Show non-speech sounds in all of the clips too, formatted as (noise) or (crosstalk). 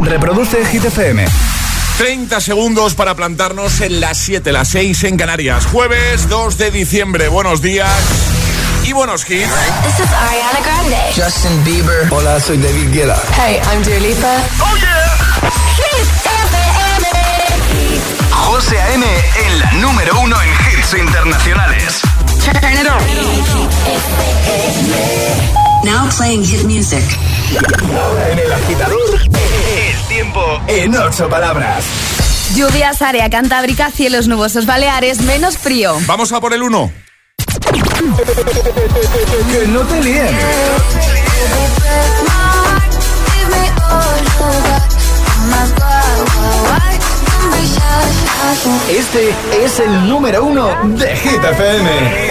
Reproduce Hit FM. 30 segundos para plantarnos en las 7, las 6 en Canarias. Jueves 2 de diciembre. Buenos días y buenos hits. This is Ariana Grande. Justin Bieber. Hola, soy David Guetta. Hey, I'm Dua Lipa. ¡Oh, yeah! Hit FM. José A.M. en la número uno en hits internacionales. Turn it on. Now playing hit music. Ahora en el agitador, tiempo en ocho palabras. Lluvias, área cantábrica, cielos nubosos baleares, menos frío. Vamos a por el 1. Que no te líen. Este es el número uno de Hit FM.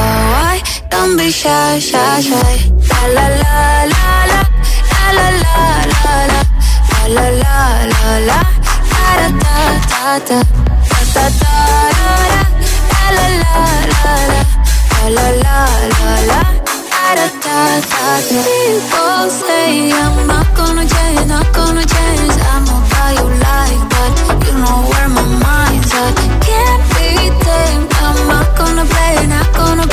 Don't be shy, shy, shy. La la la la la, la la la la la, la la la la, da da da da da, da da da da, la la la la la, la la la la la. People say I'm not gonna change, not gonna change. I'm not how you like, but you know where my mind's at. Can't be tamed. I'm gonna play, not gonna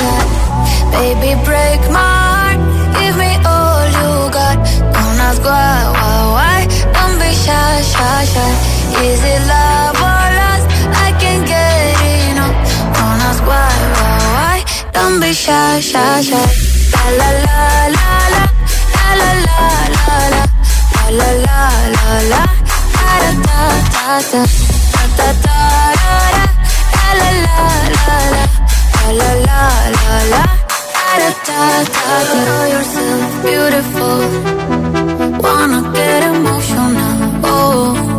no. Baby, break my heart. Give me all you got. Don't ask why, why, why. Don't be shy, shy, shy. Is it love or lust? I can't get enough. Don't ask why, why, why. Don't be shy, shy, shy. La la la la la la la la la la la la la la da da da da da da da la la la la. La la la la. Da da da da yourself beautiful. Wanna get emotional. Oh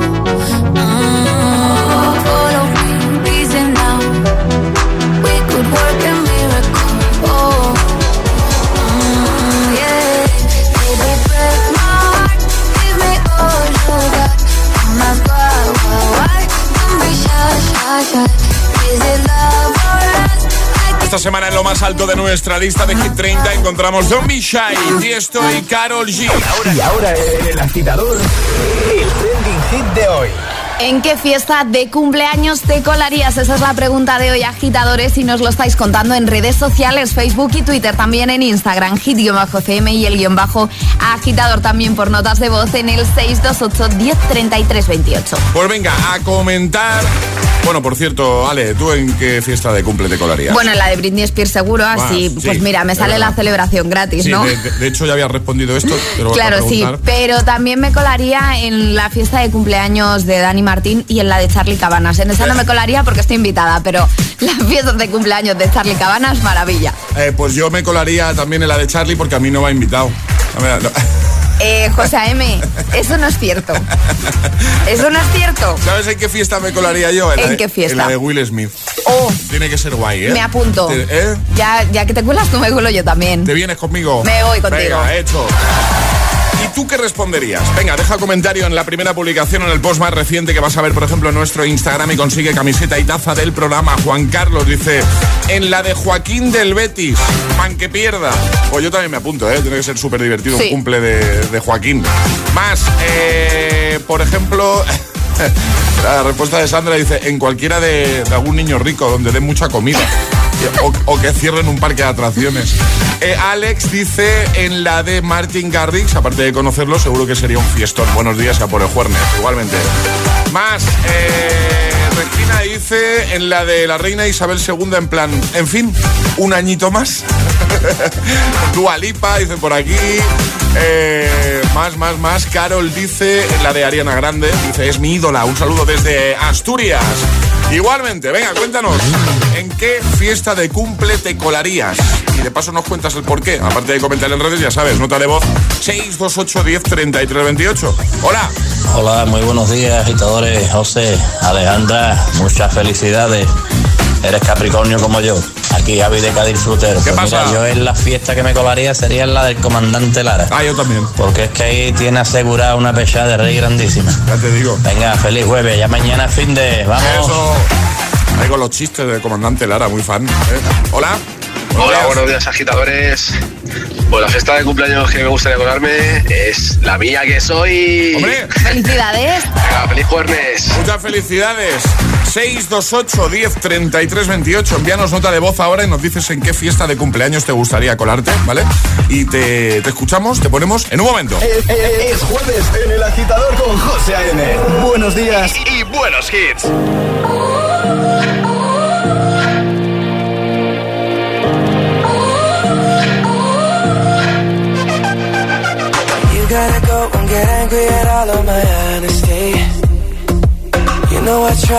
Esta semana en lo más alto de nuestra lista de Hit 30 encontramos Zombie Shy, Tiesto y Carol G. Y ahora el agitador, el trending hit de hoy. ¿En qué fiesta de cumpleaños te colarías? Esa es la pregunta de hoy, agitadores, y nos lo estáis contando en redes sociales, Facebook y Twitter, también en Instagram, hit-cm y el guion bajo agitador también por notas de voz en el 628-103328. Pues venga, a comentar. Bueno, por cierto, Ale, ¿tú en qué fiesta de cumple te colarías? Bueno, en la de Britney Spears seguro, así, sí, pues mira, me sale verdad. la celebración gratis, Sí, ¿no? de, de- hecho ya había respondido esto, pero Claro, sí, pero también me colaría en la fiesta de cumpleaños de Dani Martín y en la de Charlie Cabanas. En esa no me colaría porque estoy invitada, pero la (laughs) fiesta de cumpleaños de Charlie Cabanas, maravilla. Eh, pues yo me colaría también en la de Charlie porque a mí no me ha invitado. A ver, no. (laughs) Eh, José A.M., eso no es cierto. Eso no es cierto. ¿Sabes en qué fiesta me colaría yo? ¿En de- qué fiesta? En la de Will Smith. Oh, Tiene que ser guay, ¿eh? me apunto. ¿Eh? Ya, ya que te cuelas tú, me cuelo yo también. ¿Te vienes conmigo? Me voy contigo. Venga, hecho. ¿Y tú qué responderías? Venga, deja comentario en la primera publicación o en el post más reciente que vas a ver, por ejemplo, en nuestro Instagram y consigue camiseta y taza del programa. Juan Carlos dice, en la de Joaquín del Betis, pan que pierda. Pues yo también me apunto, ¿eh? Tiene que ser súper divertido Sí. un cumple de, de Joaquín. Más, eh, por ejemplo... (laughs) La respuesta de Sandra dice, en cualquiera de, de algún niño rico, donde den mucha comida. O, o que cierren un parque de atracciones. Eh, Alex dice en la de Martin Garrix, aparte de conocerlo, seguro que sería un fiestón. Buenos días a por el Juernes, igualmente. Más, eh, Regina dice en la de la reina Isabel II, en plan, en fin, un añito más. (laughs) Dua Lipa dice por aquí. Eh, más, más, más. Carol dice en la de Ariana Grande, dice, es mi ídola. Un saludo desde Asturias. Igualmente, venga, cuéntanos, ¿en qué fiesta de cumple te colarías? de paso nos cuentas el porqué. Aparte de comentar en redes, ya sabes, nota de voz 628 10 33 28. Hola. Hola, muy buenos días, agitadores. José, Alejandra, muchas felicidades. Eres Capricornio como yo. Aquí Javi de Cádiz Frutero. ¿Qué Pues pasa? Mira, yo en la fiesta que me colaría sería en la del comandante Lara. Ah, yo también. Porque es que ahí tiene asegurada una pechada de rey grandísima. Ya te digo. Venga, feliz jueves. Ya mañana fin de. Vamos. Eso. Ahí con los chistes del comandante Lara, muy fan. ¿eh? Hola. Hola, buenos días agitadores. Pues la fiesta de cumpleaños que me gustaría colarme es la mía que soy. Hombre, Felicidades. Venga, feliz jueves. muchas felicidades. 628 10 33 28. Envíanos nota de voz ahora y nos dices en qué fiesta de cumpleaños te gustaría colarte, ¿vale? Y te, te escuchamos, te ponemos en un momento. Es, es- es jueves en el agitador con José A.M. Buenos días y, y buenos hits.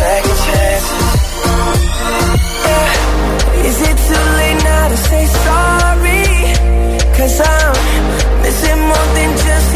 second chance yeah. Is it too late now to say sorry? Cause I'm missing more than just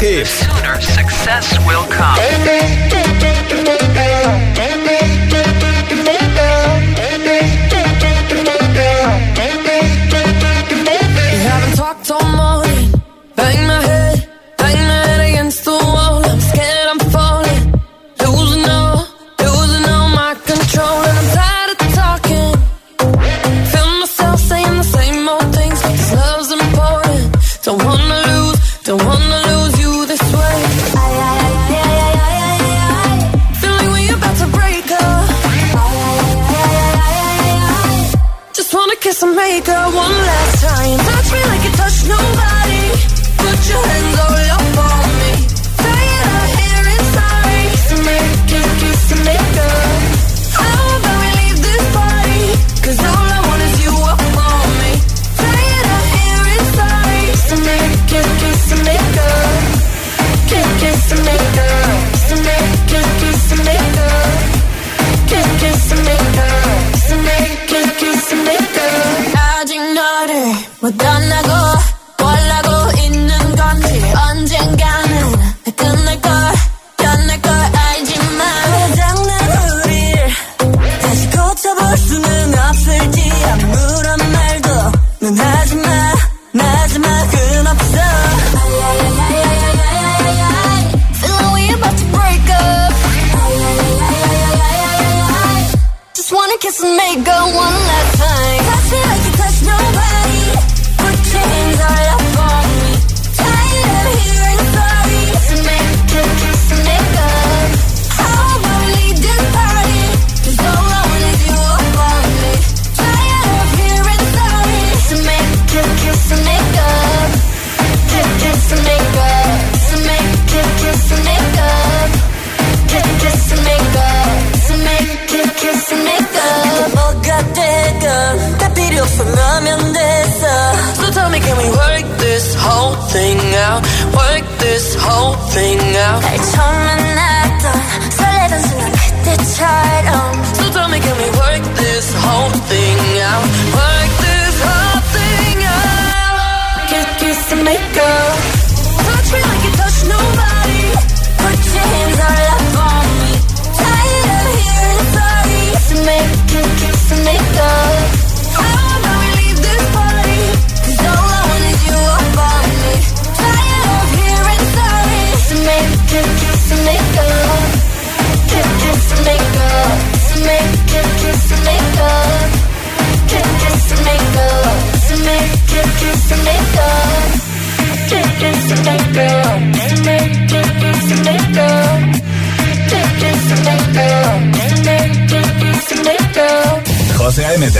hits. kiss and make up one last time. Touch me like you touch nobody. Put your hands all up on done, I go.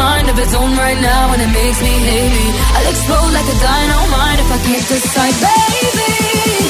mind of its own right now, and it makes me hazy. I'll explode like a dynamite if I can't decide, baby.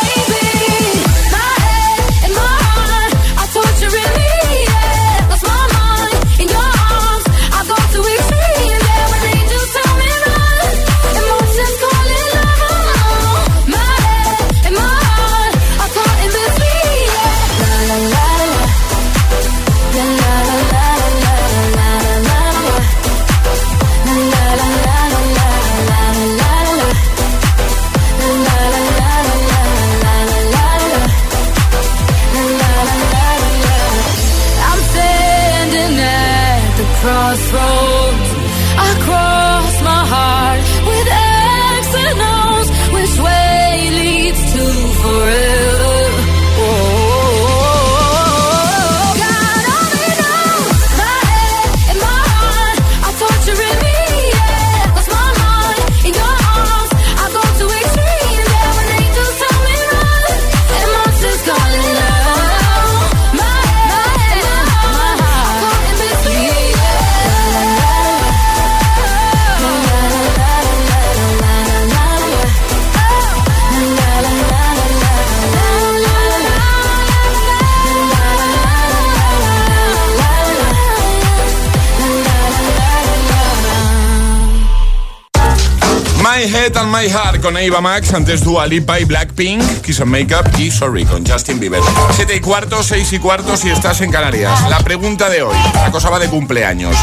Con Eva Max, antes Dua Lipa y Blackpink, Kiss and Makeup y Sorry con Justin Bieber. 7 y cuarto, 6 y cuarto si estás en Canarias. La pregunta de hoy, la cosa va de cumpleaños.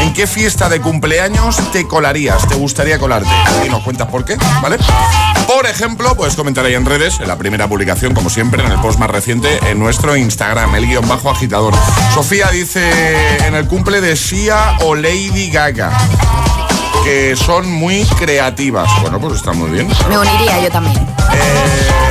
¿En qué fiesta de cumpleaños te colarías? ¿Te gustaría colarte? Y nos cuentas por qué, ¿vale? Por ejemplo, puedes comentar ahí en redes, en la primera publicación, como siempre, en el post más reciente, en nuestro Instagram, el guion bajo agitador. Sofía dice en el cumple de Sia o Lady Gaga que son muy creativas. Bueno, pues está muy bien. Me uniría yo también. Eh,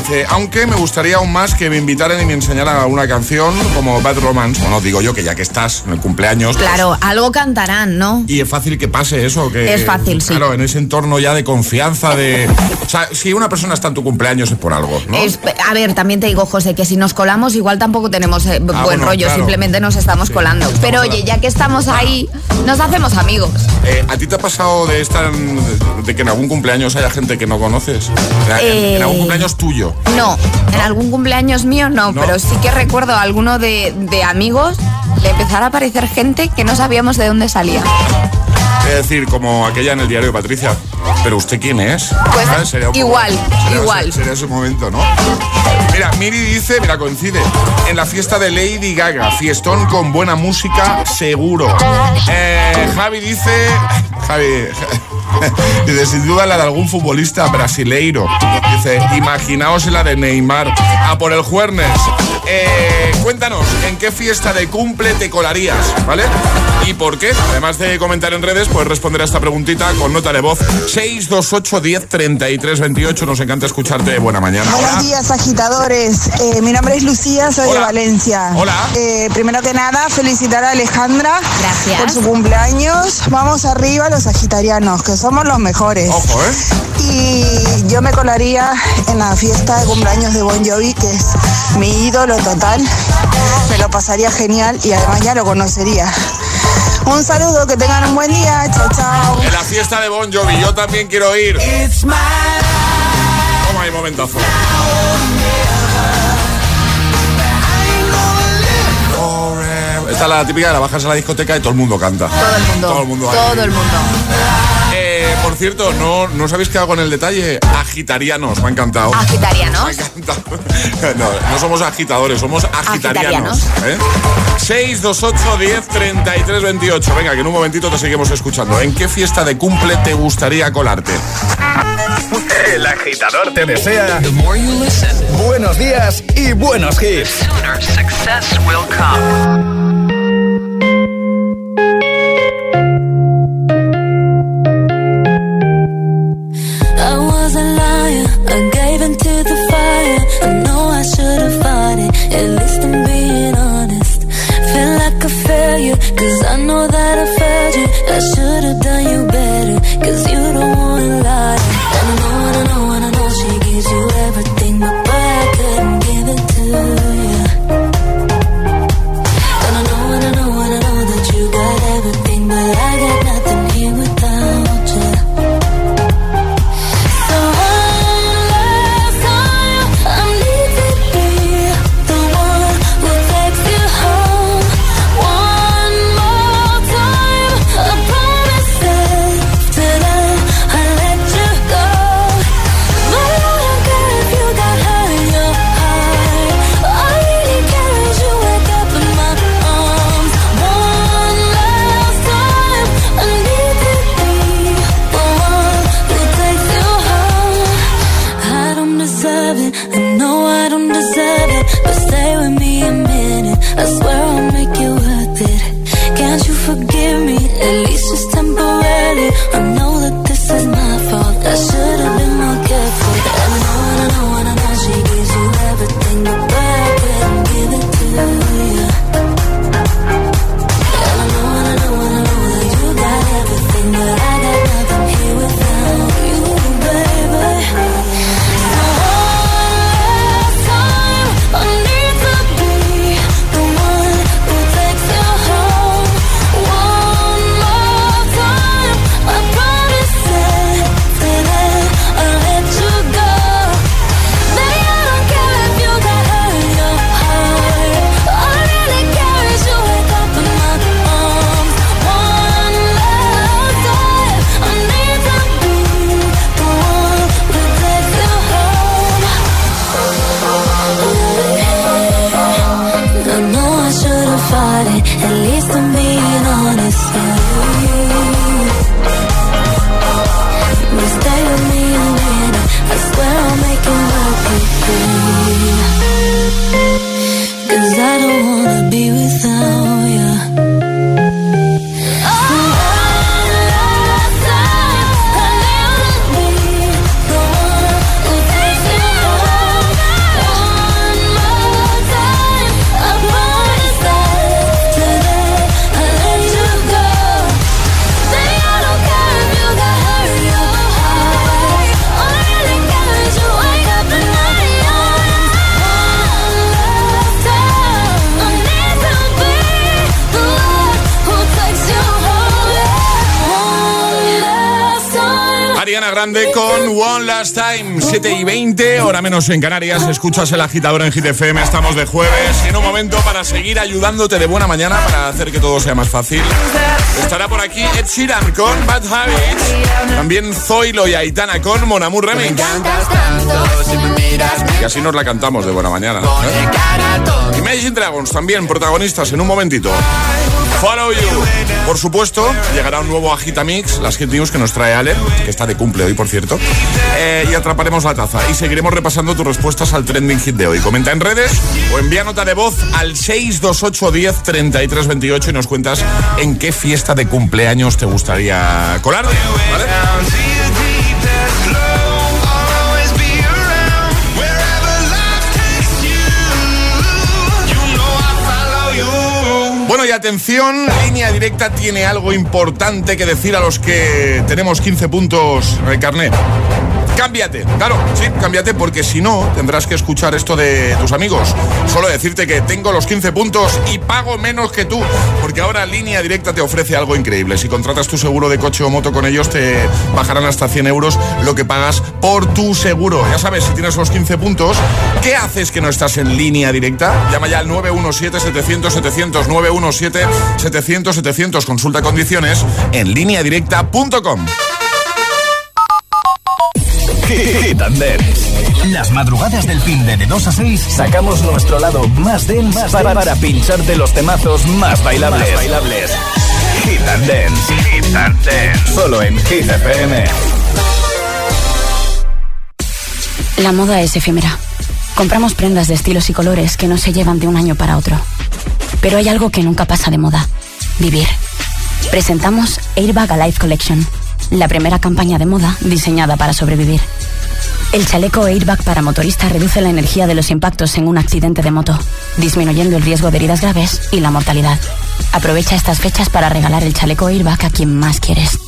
dice, aunque me gustaría aún más que me invitaran y me enseñaran una canción como Bad Romance. Bueno, digo yo que ya que estás en el cumpleaños. pues, Claro, algo cantarán, ¿no? y es fácil que pase eso. Que, Es fácil, sí. Claro, en ese entorno ya de confianza, de... O sea, si una persona está en tu cumpleaños es por algo, ¿no? Es- a ver, también te digo, José, que si nos colamos igual tampoco tenemos eh, buen Ah, bueno, rollo, claro. simplemente nos estamos Sí, colando. estamos Pero oye, ya que estamos ahí, nos hacemos amigos. Eh, ¿A ti te ha pasado de estar en- de que en algún cumpleaños haya gente que no conoces? O sea, en- Eh, en algún cumpleaños tuyo. No, en algún cumpleaños mío no, ¿No? pero sí que recuerdo a alguno de, de amigos le empezara a aparecer gente que no sabíamos de dónde salía. Es decir, como aquella en el diario Patricia. ¿Pero usted quién es? Pues, poco- igual, sería- igual. Sería ese momento, ¿no? Mira, Miri dice, mira, coincide. En la fiesta de Lady Gaga, fiestón con buena música, seguro. Eh, Javi dice. (laughs) Javi. (laughs) Dice, sin duda la de algún futbolista brasileiro. Dice, imaginaos la de Neymar. A por el Juernes. Eh, cuéntanos, ¿en qué fiesta de cumple te colarías? ¿Vale? ¿Y por qué? Además de comentar en redes, puedes responder a esta preguntita con nota de voz 628 10 33 28. Nos encanta escucharte. Buena mañana. Buenos Hola. días, agitadores. Eh, mi nombre es Lucía, soy Hola. de Valencia. Hola. Eh, primero que nada, felicitar a Alejandra Gracias. por su cumpleaños. Vamos arriba los sagitarianos, que somos los mejores. Ojo, ¿eh? Y yo me colaría en la fiesta de cumpleaños de Bon Jovi, que es mi ídolo total. Me lo pasaría genial y además ya lo conocería. Un saludo, que tengan un buen día. Chao, chao. En la fiesta de Bon Jovi, yo también quiero ir. Toma ahí, momentazo. Esta es la típica de la bajas a la discoteca y todo el mundo canta. Todo el mundo. Todo el mundo. Todo el mundo. Por cierto, no, no os habéis quedado con el detalle. Agitarianos, me ha encantado. Agitarianos. Me ha encantado. (laughs) No, no somos agitadores, somos agitarianos. Agitarianos. ¿eh? 628 10 33 28. Venga, que en un momentito te seguimos escuchando. ¿En qué fiesta de cumple te gustaría colarte? El agitador te desea buenos días y buenos hits. Hora menos en Canarias. Escuchas el agitador en GTFM, estamos de jueves. Y en un momento para seguir ayudándote de buena mañana para hacer que todo sea más fácil. Estará por aquí Ed Sheeran con Bad Habits. También Zoilo y Aitana con Mon Amour Remix. Y así nos la cantamos de buena mañana. ¿eh? Imagine Dragons también protagonistas en un momentito. Follow You. Por supuesto, llegará un nuevo Agitamix, las Hit News que nos trae Ale, que está de cumple hoy, por cierto. Eh, y atraparemos la taza. Y seguiremos repasando tus respuestas al trending hit de hoy. Comenta en redes o envía nota de voz al 628 10 33 28 y nos cuentas en qué fiesta de cumpleaños te gustaría colarte. ¿vale? Bueno, y atención, línea directa tiene algo importante que decir a los que tenemos 15 puntos carnet. Cámbiate, claro, sí, cámbiate porque si no tendrás que escuchar esto de tus amigos. Solo decirte que tengo los 15 puntos y pago menos que tú, porque ahora Línea Directa te ofrece algo increíble. Si contratas tu seguro de coche o moto con ellos, te bajarán hasta 100 euros lo que pagas por tu seguro. Ya sabes, si tienes los 15 puntos, ¿qué haces que no estás en Línea Directa? Llama ya al 917-700-700, 917-700-700. Consulta condiciones en lineadirecta.com. Hit and Dance. Las madrugadas del fin de, de 2 a 6 sacamos nuestro lado más dense para, para pincharte los temazos más bailables. Más bailables. Hit and Dance. Hit and Dance. Solo en Hit FM. La moda es efímera. Compramos prendas de estilos y colores que no se llevan de un año para otro. Pero hay algo que nunca pasa de moda. Vivir. Presentamos Airbag Alive Collection, la primera campaña de moda diseñada para sobrevivir. El chaleco airbag para motorista reduce la energía de los impactos en un accidente de moto, disminuyendo el riesgo de heridas graves y la mortalidad. Aprovecha estas fechas para regalar el chaleco airbag a quien más quieres.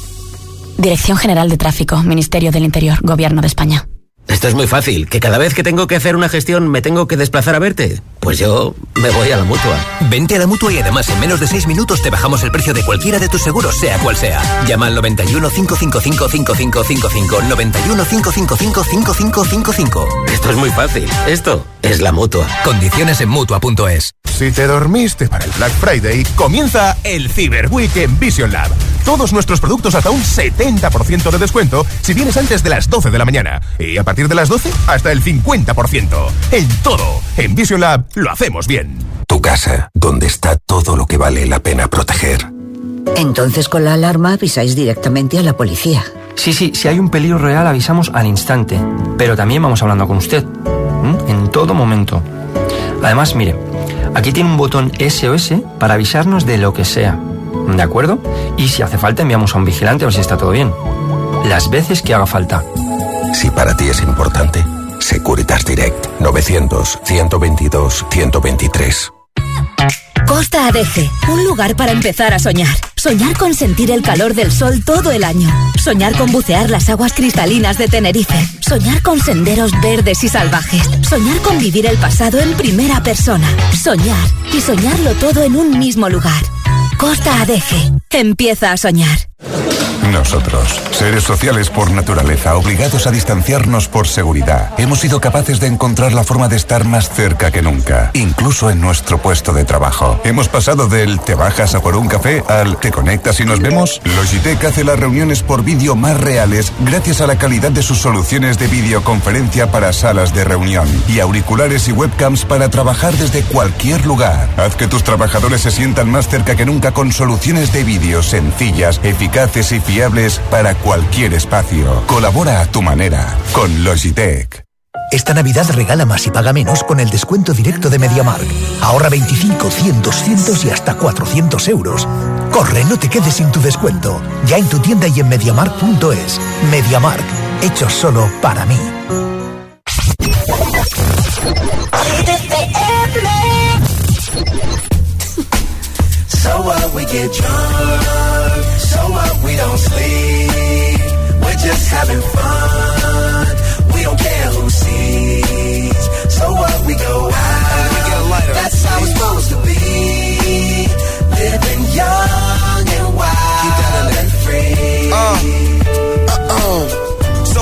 Dirección General de Tráfico, Ministerio del Interior, Gobierno de España. Esto es muy fácil, que cada vez que tengo que hacer una gestión me tengo que desplazar a verte. Pues yo me voy a la mutua. Vente a la mutua y además en menos de 6 minutos te bajamos el precio de cualquiera de tus seguros, sea cual sea. Llama al 91 555 5555 91 555 5555. Esto es muy fácil. Esto es la mutua. Condiciones en mutua.es. Si te dormiste para el Black Friday, comienza el Cyber Week en Vision Lab. Todos nuestros productos hasta un 70% de descuento si vienes antes de las 12 de la mañana. Y a partir de las 12, hasta el 50%. En todo. En Vision Lab lo hacemos bien. Tu casa, donde está todo lo que vale la pena proteger. Entonces con la alarma avisáis directamente a la policía. Sí, sí, si hay un peligro real avisamos al instante. Pero también vamos hablando con usted. ¿m? En todo momento. Además, mire, aquí tiene un botón SOS para avisarnos de lo que sea. ¿De acuerdo? Y si hace falta enviamos a un vigilante a ver si está todo bien. Las veces que haga falta. Si para ti es importante, Securitas Direct 900-122-123. Costa Adeje, un lugar para empezar a soñar. Soñar con sentir el calor del sol todo el año. Soñar con bucear las aguas cristalinas de Tenerife. Soñar con senderos verdes y salvajes. Soñar con vivir el pasado en primera persona. Soñar y soñarlo todo en un mismo lugar. Costa Adeje, empieza a soñar. Nosotros, seres sociales por naturaleza, obligados a distanciarnos por seguridad, hemos sido capaces de encontrar la forma de estar más cerca que nunca, incluso en nuestro puesto de trabajo. Hemos pasado del te bajas a por un café al te conectas y nos vemos. Logitech hace las reuniones por vídeo más reales gracias a la calidad de sus soluciones de videoconferencia para salas de reunión y auriculares y webcams para trabajar desde cualquier lugar. Haz que tus trabajadores se sientan más cerca que nunca con soluciones de vídeo sencillas, eficaces y fiables para cualquier espacio. Colabora a tu manera con Logitech. Esta Navidad regala más y paga menos con el descuento directo de MediaMark. Ahorra 25, 100, 200 y hasta 400 euros. Corre, no te quedes sin tu descuento. Ya en tu tienda y en MediaMark.es. MediaMark, hecho solo para mí. (laughs) So what we get drunk, so what we don't sleep. We're just having fun, we don't care who sees. So what we go out, that's how it's supposed to be. Living young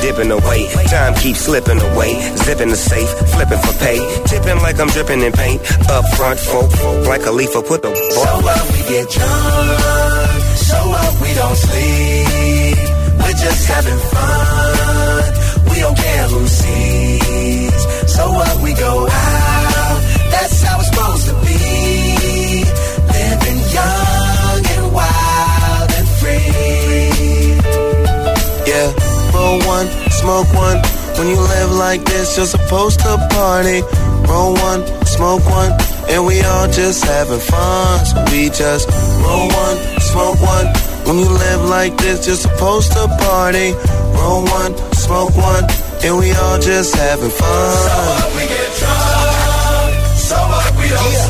dipping away. Time keeps slipping away. Zipping the safe, flipping for pay. Tipping like I'm dripping in paint. Up front, folk, like a leaf, put the So what? We get drunk. So what? We don't sleep. We're just having fun. We don't care who sees. So what? We go out. That's how it's supposed to be. Roll one, smoke one. When you live like this, you're supposed to party. Roll one, smoke one, and we all just having fun. So we just roll one, smoke one. When you live like this, you're supposed to party. Roll one, smoke one, and we all just having fun. So what? We get drunk. So what? We don't sleep.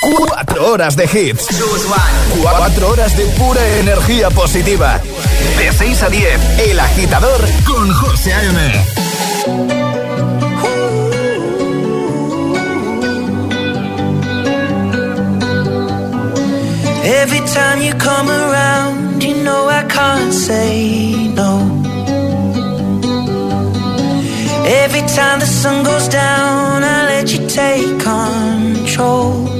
Cuatro horas de hits. Cuatro horas de pura energía positiva. De 6 a 10, El Agitador con José A.M. Every time you come around, you know I can't say no. Every time the sun goes down, I let you take control.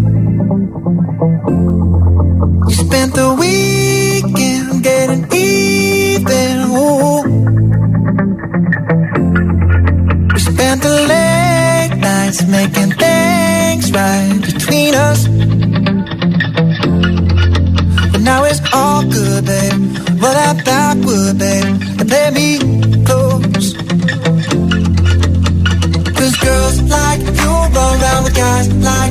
We spent the weekend getting even. Ooh. We spent the late nights making things right between us. But now it's all good, babe. Roll that backward, babe, and play me close. Cause girls like you run around with guys like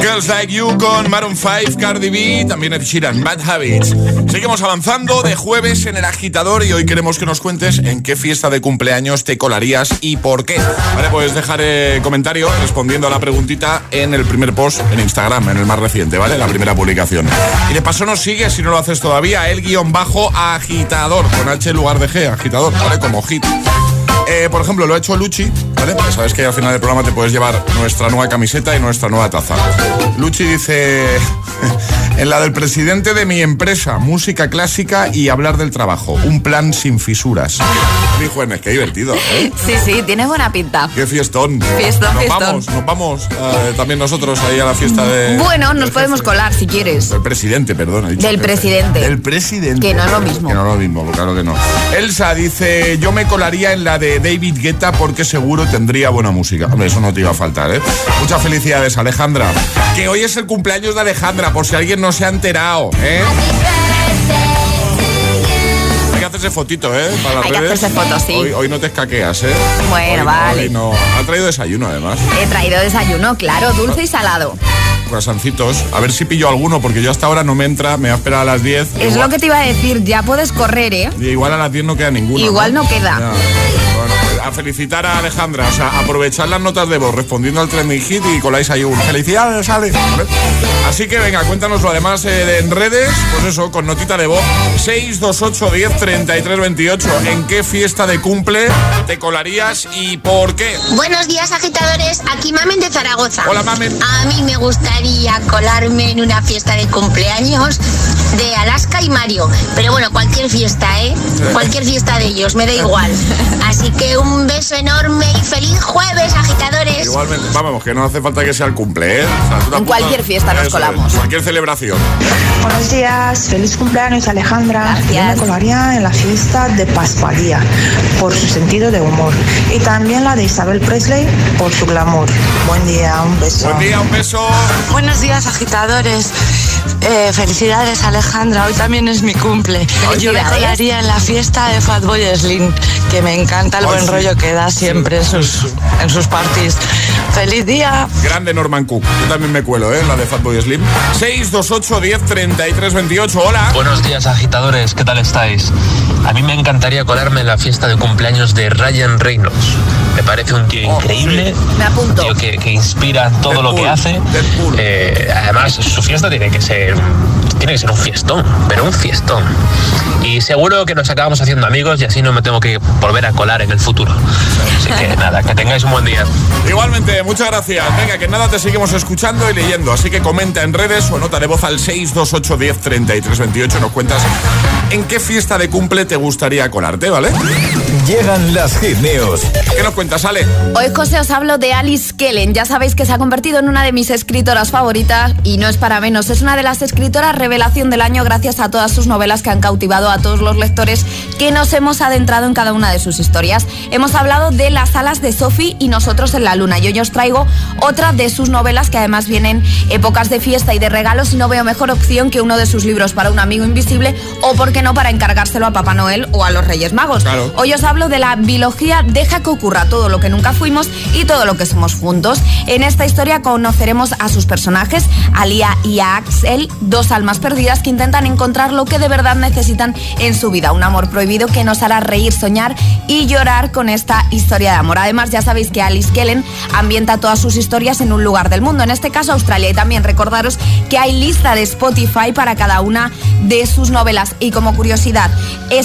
Girls Like You con Maroon 5, Cardi B, también Ed Sheeran, Bad Habits. Seguimos avanzando de jueves en el agitador y hoy queremos que nos cuentes en qué fiesta de cumpleaños te colarías y por qué. Vale, puedes dejar eh, comentario respondiendo a la preguntita en el primer post en Instagram, en el más reciente, ¿vale? La primera publicación. Y de paso nos sigue, si no lo haces todavía, el guion bajo agitador, con H en lugar de G, agitador, ¿vale? Como hit. Eh, por ejemplo, lo ha hecho Luchi, ¿vale? Sabes que al final del programa te puedes llevar nuestra nueva camiseta y nuestra nueva taza. Luchi dice, En la del presidente de mi empresa, música clásica y hablar del trabajo. Un plan sin fisuras. Dijo Enes, qué divertido. ¿eh? Sí, sí, tiene buena pinta. Qué fiestón. Fiestón, nos fiestón. vamos, nos vamos eh, también nosotros ahí a la fiesta de. Bueno, nos podemos colar si quieres. Del presidente, perdón. Del jefe. presidente. Del presidente. Que no es lo mismo. Que no es lo mismo, claro que no. Elsa dice, yo me colaría en la de David Guetta porque seguro tendría buena música. Hombre, eso no te iba a faltar, ¿eh? Muchas felicidades, Alejandra. Que hoy es el cumpleaños de Alejandra, por si alguien no se ha enterado, ¿eh? Hay que hacerse fotito, ¿eh? Para las Hay que hacerse fotos, sí. Hoy, hoy no te escaqueas, ¿eh? Bueno, Hoy no, vale. hoy no. Ha traído desayuno, además. He traído desayuno, claro, dulce y salado. Croissancitos. A ver si pillo alguno, porque yo hasta ahora no me entra. Me va a esperar a las 10. Es lo que te iba a decir, ya puedes correr, ¿eh? Y igual a las 10 no queda ninguno. Igual no queda. Ya. A felicitar a Alejandra, o sea, aprovechar las notas de voz respondiendo al trending hit y coláis ahí un felicidades, Ale. Así que venga, cuéntanoslo además eh, en redes, pues eso, con notita de voz 628 10 33 28. ¿En qué fiesta de cumple te colarías y por qué? Buenos días, agitadores. Aquí Mamen de Zaragoza. Hola, Mamen. A mí me gustaría colarme en una fiesta de cumpleaños de Alaska y Mario. Pero bueno, cualquier fiesta, ¿eh? Cualquier fiesta de ellos, me da igual. Así que un beso enorme y feliz jueves, agitadores. Igualmente, vamos, que no hace falta que sea el cumple, ¿eh? O sea, En cualquier fiesta nos colamos. cualquier celebración. Buenos días, feliz cumpleaños Alejandra. Yo me colaría en la fiesta de Pascualía por su sentido de humor y también la de Isabel Presley por su glamour. Buen día, un beso. Buen día, un beso. Buenos días, agitadores. Eh, felicidades, Alejandra. Hoy también es mi cumple. Yo me colaría en la fiesta de Fatboy Slim, que me encanta el Ay, buen sí. rollo que da siempre en sus, en sus parties. ¡Feliz día! Grande Norman Cook. Yo también me cuelo, ¿eh? La de Fatboy Slim. 628 10 33 28. Hola. Buenos días agitadores, ¿qué tal estáis? A mí me encantaría colarme en la fiesta de cumpleaños de Ryan Reynolds. Me parece un tío increíble, Me apunto. tío que, que inspira todo lo que hace. Eh, además, su fiesta tiene que ser tiene que ser un fiestón, pero un fiestón. Y seguro que nos acabamos haciendo amigos y así no me tengo que volver a colar en el futuro. Así que nada, que tengáis un buen día. Igualmente, muchas gracias. Venga, que nada te seguimos escuchando y leyendo. Así que comenta en redes o nota de voz al 628 10 33 28. Nos cuentas en qué fiesta de cumple te gustaría colarte, ¿vale? Llegan las hit news. ¿Qué nos cuentas, Ale? Hoy, José, os hablo de Alice Kellen. Ya sabéis que se ha convertido en una de mis escritoras favoritas y no es para menos. Es una de las escritoras revelación del año gracias a todas sus novelas que han cautivado a todos los lectores que nos hemos adentrado en cada una de sus historias. Hemos hablado de Las alas de Sophie y Nosotros en la luna. Y hoy os traigo otra de sus novelas que además vienen épocas de fiesta y de regalos y no veo mejor opción que uno de sus libros para un amigo invisible o, por qué no, para encargárselo a Papá Noel o a los Reyes Magos. Claro. Hoy os hablo de la biología deja que ocurra todo lo que nunca fuimos y todo lo que somos juntos. En esta historia conoceremos a sus personajes, a Lía y a Axel, dos almas perdidas que intentan encontrar lo que de verdad necesitan en su vida, un amor prohibido que nos hará reír, soñar y llorar con esta historia de amor. Además, ya sabéis que Alice Kellen ambienta todas sus historias en un lugar del mundo, en este caso Australia, y también recordaros que hay lista de Spotify para cada una de sus novelas. Y como curiosidad,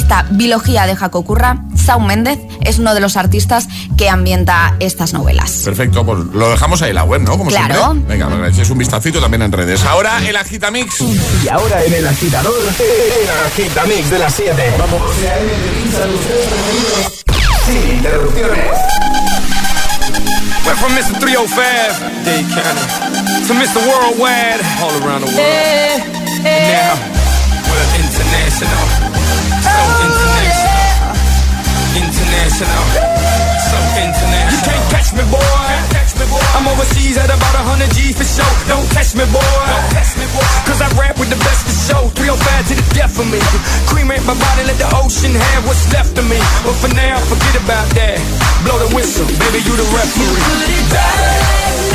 esta biología deja que ocurra, Saúl Méndez es uno de los artistas que ambienta estas novelas. Perfecto, pues lo dejamos ahí en la web, ¿no? Como Claro. siempre. Venga, venga, echéis un vistacito también en redes. Ahora el Agitamix. Y ahora en el agitador, el agitamix de las 7. Vamos. Sin interrupciones. Went from Mr. 305, Dade County, to Mr. Worldwide, all around the world. Now, we're international. So international. International. So international. You can't catch me, boy. I'm overseas at about 100 G for show. Don't catch me, boy. Cause I rap with the best show. 305 to the death of me. Cremate my body, let the ocean have what's left of me. But for now, forget about that. Blow the whistle, baby, you the referee. I don't play football,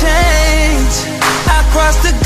Change. I crossed the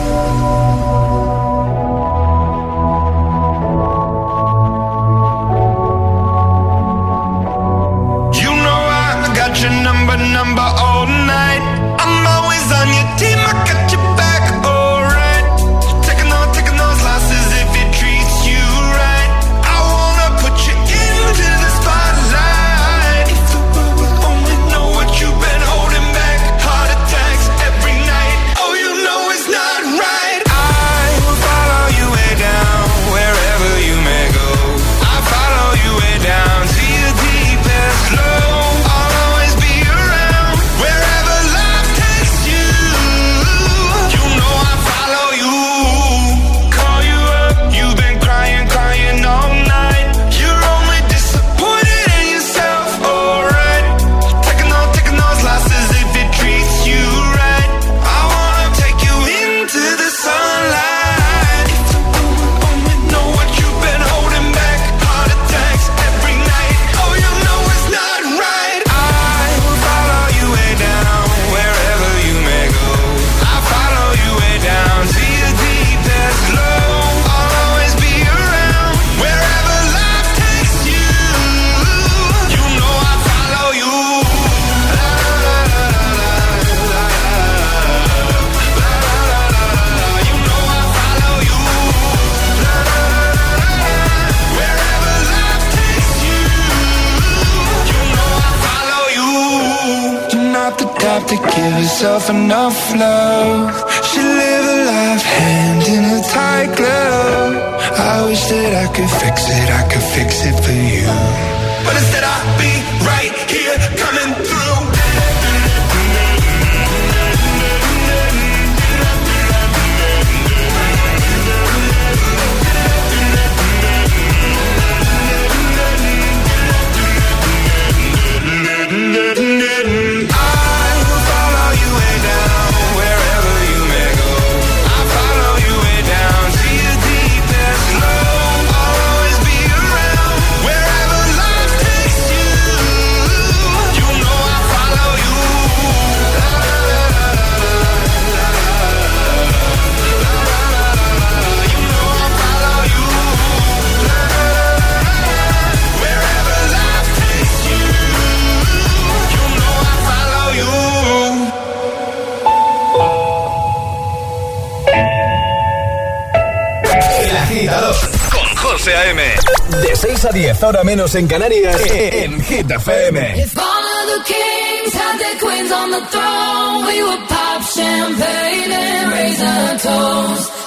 10, ahora menos en Canarias, en Hit FM. If all of the kings had their queens on the throne, we would pop champagne and raise a toast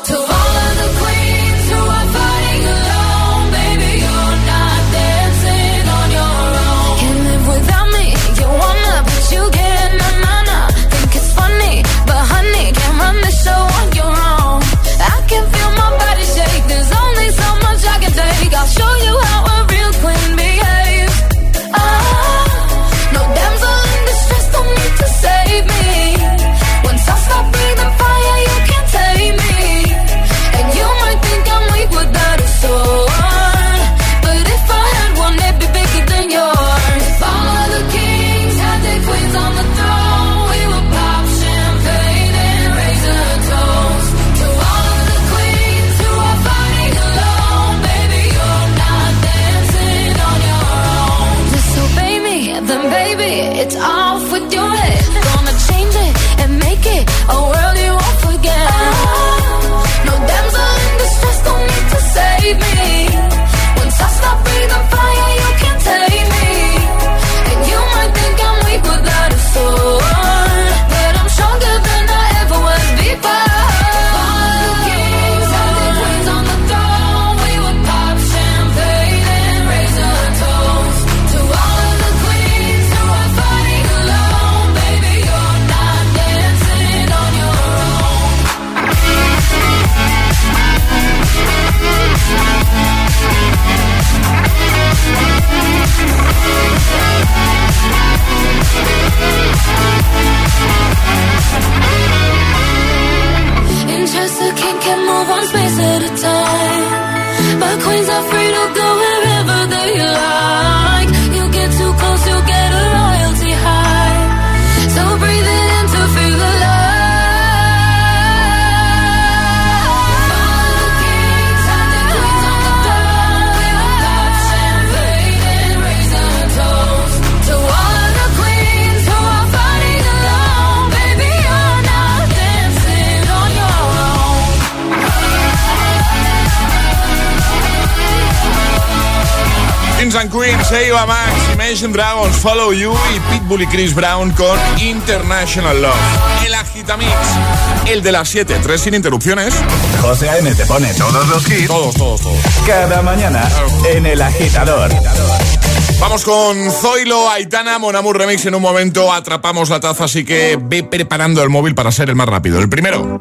Imagine Dragons, Follow You y Pitbull y Chris Brown con International Love. El Agitamix, el de las 7, tres sin interrupciones. José A.M. te pone todos los hits. Todos, todos, todos. Cada mañana en El Agitador. Vamos con Zoilo, Aitana, Monamur Remix. En un momento atrapamos la taza, así que ve preparando el móvil para ser el más rápido. El primero.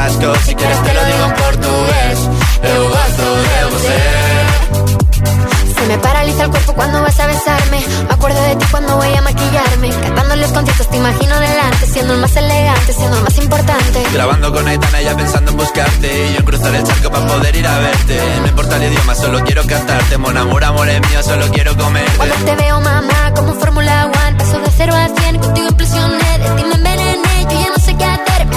Si quieres te lo digo en portugués, eu gosto de você. Se me paraliza el cuerpo cuando vas a besarme. Me acuerdo de ti cuando voy a maquillarme. Cantando los conciertos te imagino delante, siendo el más elegante, siendo el más importante. Grabando con Aitana ya pensando en buscarte. Y yo en cruzar el charco para poder ir a verte. No importa el idioma, solo quiero cantarte. Mon amor, amor es mío, solo quiero comerte. Cuando te veo, mamá, como Fórmula One, paso de 0 a 100, contigo impresioné, de ti me envenené, yo ya no sé qué hacer, me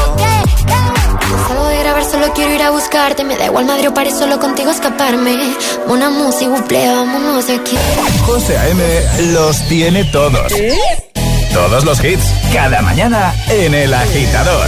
solo quiero ir a buscarte. Me da igual madre o paré solo contigo escaparme. Una música, buple, vámonos aquí. José A.M. los tiene todos. ¿Eh? Todos los hits, cada mañana en El Agitador.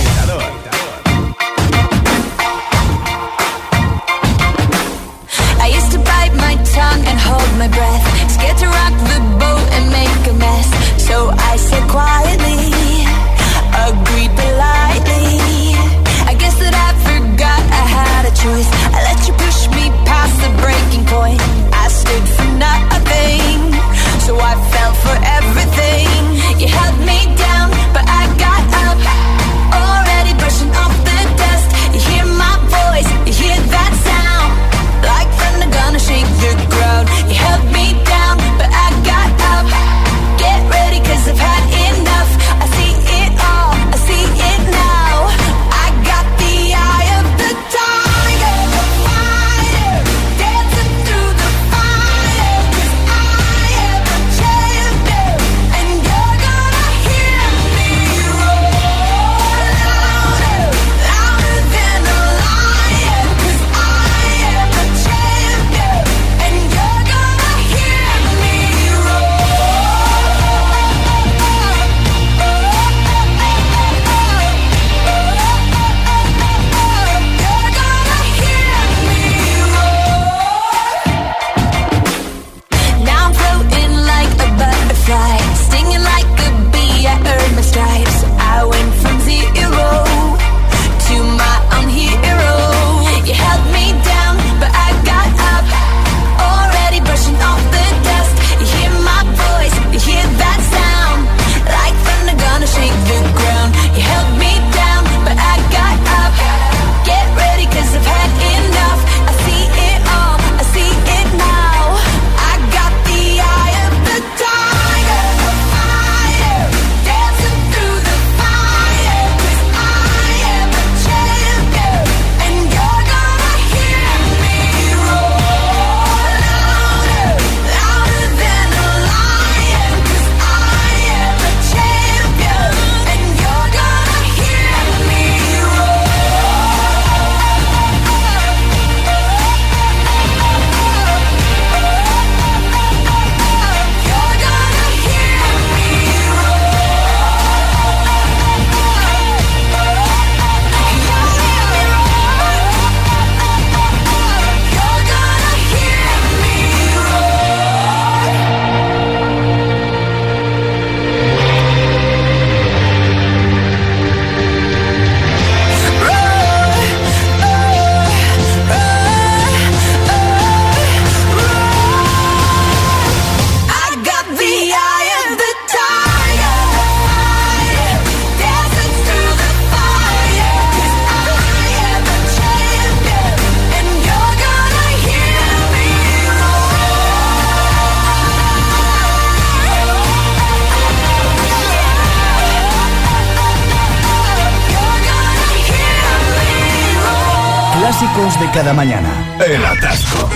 cada mañana. El atasco.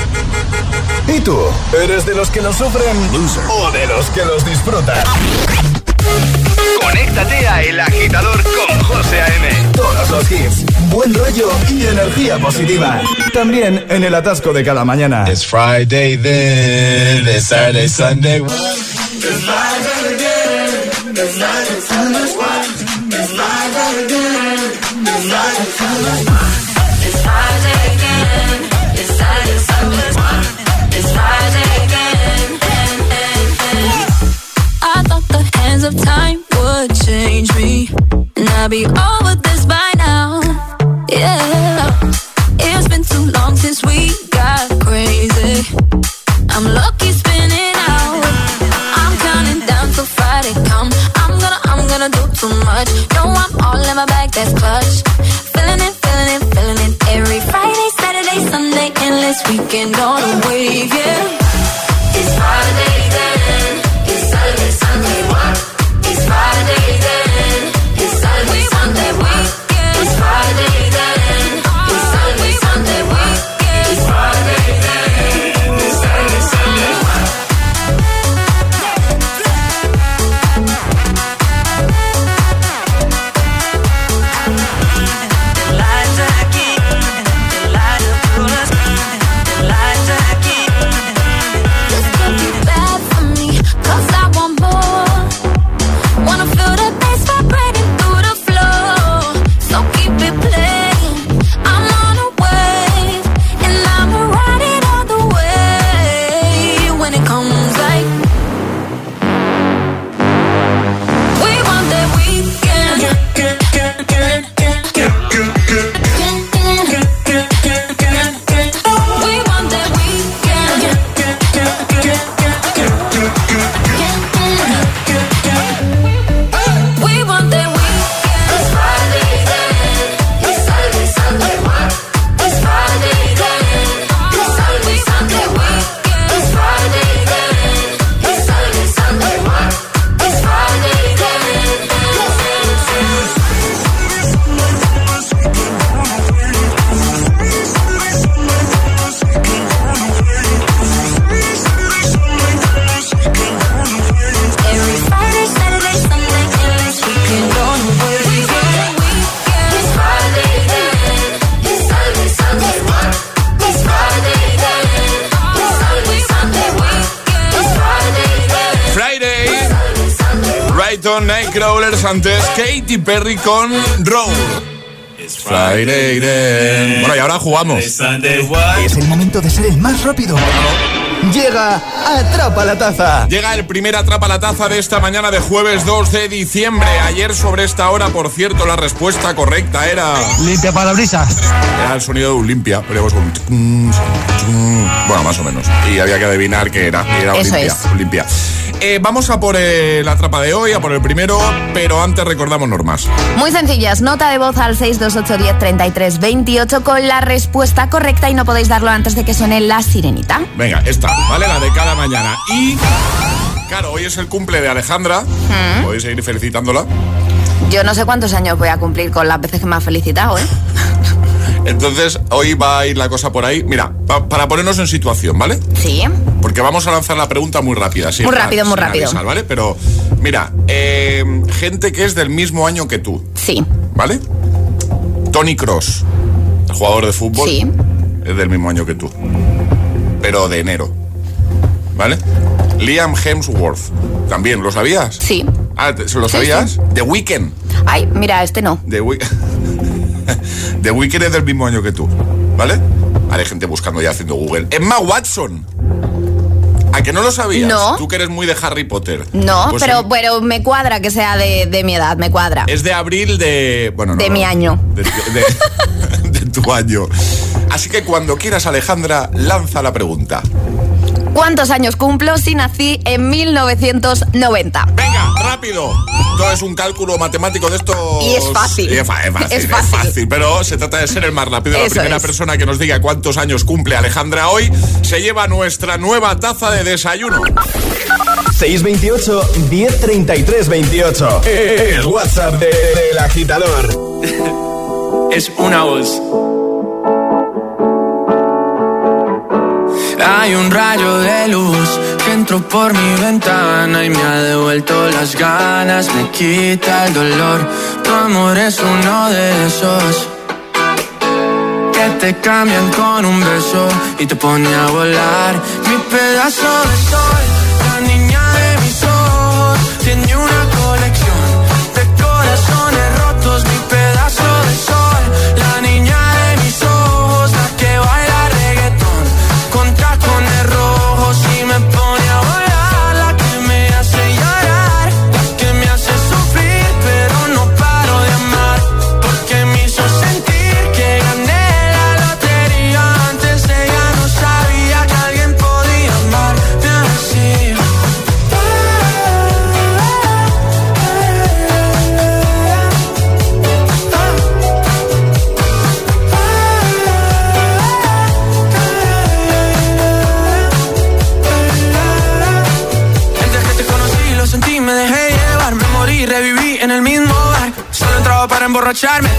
¿Y tú? ¿Eres de los que lo sufren o de los que los disfrutan? Conéctate a El Agitador con José A.M. Todos los hits, buen rollo y energía positiva. También en el atasco de cada mañana. It's Friday then, it's Saturday, Sunday. of time would change me, and I'd be all. Antes Katy Perry con. Friday then. Bueno, y ahora jugamos. Es el momento de ser el más rápido. Llega Atrapa la Taza. Llega el primer Atrapa la Taza de esta mañana de jueves 2 de diciembre. Ayer sobre esta hora, por cierto, la respuesta correcta era... Limpia parabrisas. Era el sonido de un limpia, pero. Bueno, más o menos. Y había que adivinar que era. Era Eso limpia. es. limpia. Eh, vamos a por eh, la trapa de hoy, a por el primero, pero antes recordamos normas. Muy sencillas, nota de voz al 628103328 con la respuesta correcta y no podéis darlo antes de que suene la sirenita. Venga, esta, ¿vale? La de cada mañana. Y. Claro, hoy es el cumple de Alejandra. Mm. Podéis seguir felicitándola. Yo no sé cuántos años voy a cumplir con las veces que me ha felicitado, ¿eh? Entonces, hoy va a ir la cosa por ahí. Mira, pa- para ponernos en situación, ¿vale? Sí. Porque vamos a lanzar la pregunta muy rápida. sin Muy rápido, muy rápido. avisar, ¿vale? Pero, mira, eh, gente que es del mismo año que tú. Sí. ¿Vale? Tony Cross, jugador de fútbol, Sí. es del mismo año que tú. Pero de enero. ¿Vale? Liam Hemsworth, también, ¿lo sabías? Sí. Ah, ¿te- ¿se lo Sí, sabías? The Weeknd. Ay, mira, este no. The, Week- (laughs) (laughs) The Weeknd es del mismo año que tú. ¿Vale? Hay gente buscando ya haciendo Google. Emma Watson. ¿A que no lo sabías? No. Tú que eres muy de Harry Potter. No, Pues pero en- bueno, me cuadra que sea de, de mi edad, me cuadra. Es de abril de. Bueno, no, De no, mi año. De, de- (laughs) de tu año. Así que cuando quieras, Alejandra, lanza la pregunta. ¿Cuántos años cumplo si nací en 1990? Rápido. Todo es un cálculo matemático de esto. Y es fácil. es, fa- es fácil, Es es fácil. pero se trata de ser el más rápido. la Eso primera es. persona que nos diga cuántos años cumple Alejandra hoy se lleva nuestra nueva taza de desayuno. 628 1033 28. El WhatsApp de- del agitador. (laughs) Es una voz. Hay un rayo de luz que entró por mi ventana y me ha devuelto las ganas, me quita el dolor. Tu amor es uno de esos que te cambian con un beso y te pone a volar. Mi pedazo de sol, la niña de mis ojos, tiene una colección de corazones rotos. Mi emborracharme.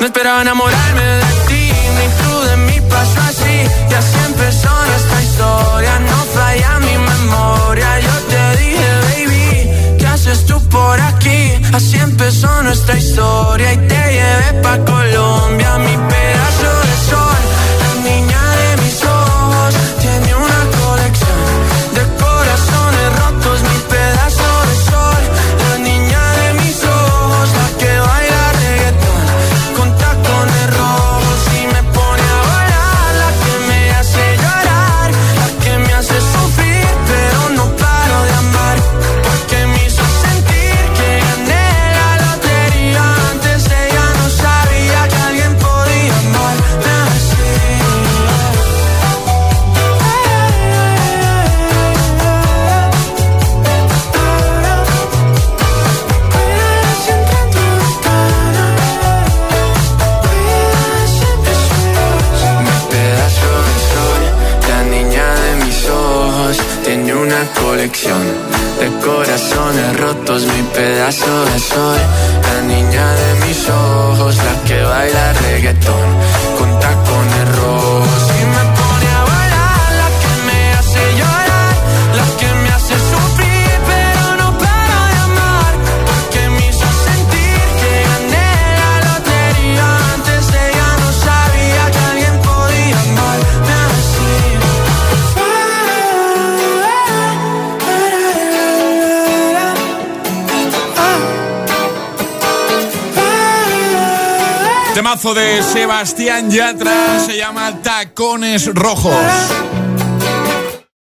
no esperaba enamorarme de ti, ni tú de mí pasó así. Y así empezó nuestra historia, no falla mi memoria. Yo te dije, baby, ¿qué haces tú por aquí? Así empezó nuestra historia y te llevé pa' Colombia, mi pedazo pedazo de sol, la niña de mis ojos, la que baila reggaetón con tacones rojos Temazo de Sebastián Yatra se llama Tacones Rojos.